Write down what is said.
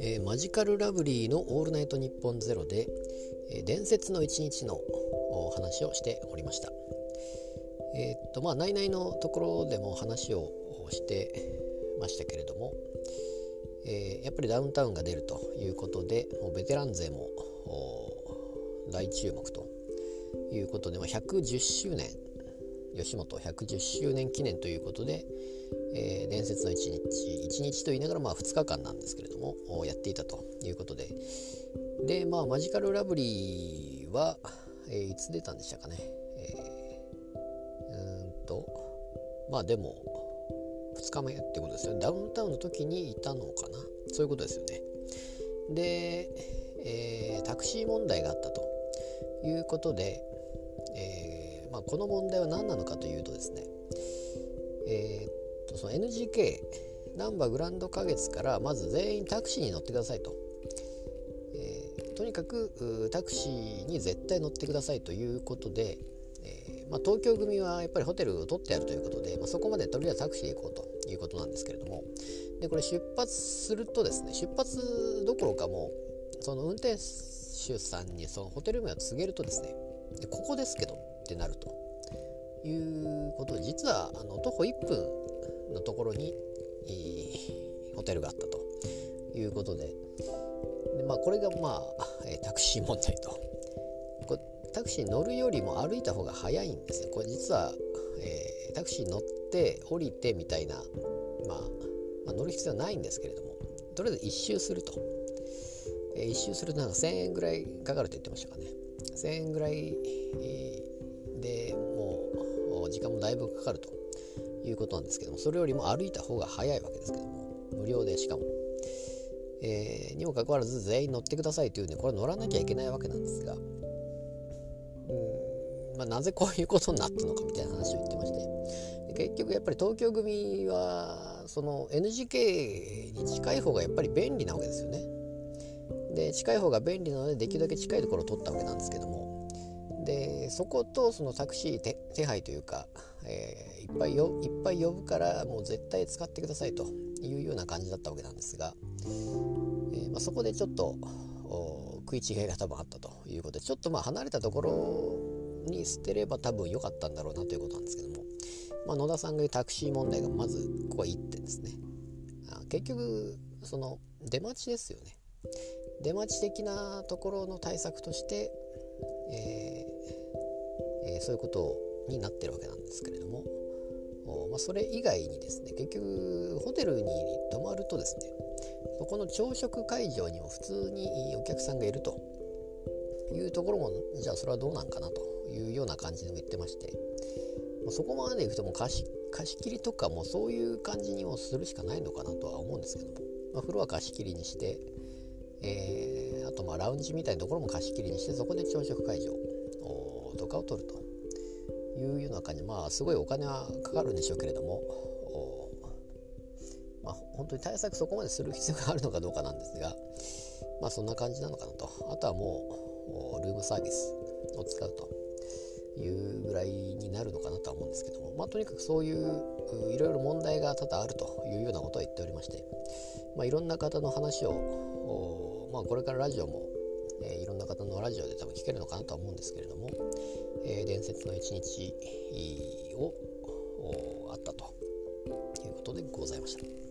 えー、マジカルラブリーの「オールナイトニッポンゼロで、えー、伝説の一日の話をしておりました。えー、っとまあ内々のところでも話をしてましたけれども、え、やっぱりダウンタウンが出るということでもうベテラン勢も大注目ということで、まあ、110周年吉本110周年記念ということで、えー、伝説の1日1日と言いながらまあ2日間なんですけれどもやっていたということで。でまあマジカルラブリーは、えー、いつ出たんでしたかね、えー、うんとまあでも2日目ってことですよね。ダウンタウンの時にいたのかな。そういうことですよね。で、えー、タクシー問題があったということで、えーまあ、この問題は何なのかというとですね、えー、っとその NGK ナンバーグランド花月からまず全員タクシーに乗ってくださいと、えー、とにかくタクシーに絶対乗ってくださいということで、えーまあ、東京組はやっぱりホテルを取ってやるということで、まあ、そこまでとりあえずタクシーで行こうということなんですけれども。でこれ出発するとですね出発どころかもうその運転手さんにそのホテル名を告げるとですねでここですけどってなるということで実はあの徒歩1分のところにホテルがあったということでで、まあ、これがまあタクシー問題と。こタクシーに乗るよりも歩いた方が早いんですねこれ実は、えー、タクシーに乗って降りてみたいな、まあ、まあ、乗る必要はないんですけれどもとりあえず一周すると。えー、1周するとなんか1000円ぐらいかかると言ってましたかね。1000円ぐらいでもう時間もだいぶかかるということなんですけどもそれよりも歩いた方が早いわけですけども無料でしかも、えー、にもかかわらず全員乗ってくださいというんでこれ乗らなきゃいけないわけなんですがうん、まあ、なぜこういうことになったのかみたいな話を言ってまして結局やっぱり東京組はその NGK に近い方がやっぱり便利なわけですよね。で近い方が便利なのでできるだけ近いところを取ったわけなんですけども。でそことそのタクシー手配というか、えー、いっぱいよいっぱい呼ぶからもう絶対使ってくださいというような感じだったわけなんですが、えー、まあ、そこでちょっと食い違いが多分あったということでちょっとまあ離れたところに捨てれば多分良かったんだろうなということなんですけども、まあ、野田さんが言うタクシー問題がまずここは1点ですね。結局その出待ちですよね。出待ち的なところの対策として、えーえー、そういうことになってるわけなんですけれども、まあ、それ以外にですね結局ホテルに泊まるとですねそこの朝食会場にも普通にお客さんがいると。いうところもじゃあそれはどうなんかなというような感じでも言ってましてまそこまでいくとも貸し貸し切りとかもそういう感じにもするしかないのかなとは思うんですけども、まあ、風呂は貸し切りにしてえー、あとまあラウンジみたいなところも貸し切りにしてそこで朝食会場とかを取るというような感じ。まあすごいお金はかかるんでしょうけれどもまあ本当に対策そこまでする必要があるのかどうかなんですがまあそんな感じなのかなと。あとはもうルームサービスを使うというぐらいになるのかなとは思うんですけども。まあとにかくそういういろいろ問題が多々あるというようなことは言っておりまして。まあいろんな方の話をまあ、これからラジオも、えー、いろんな方のラジオで多分聞けるのかなとは思うんですけれども、えー、伝説の一日をあったということでございました。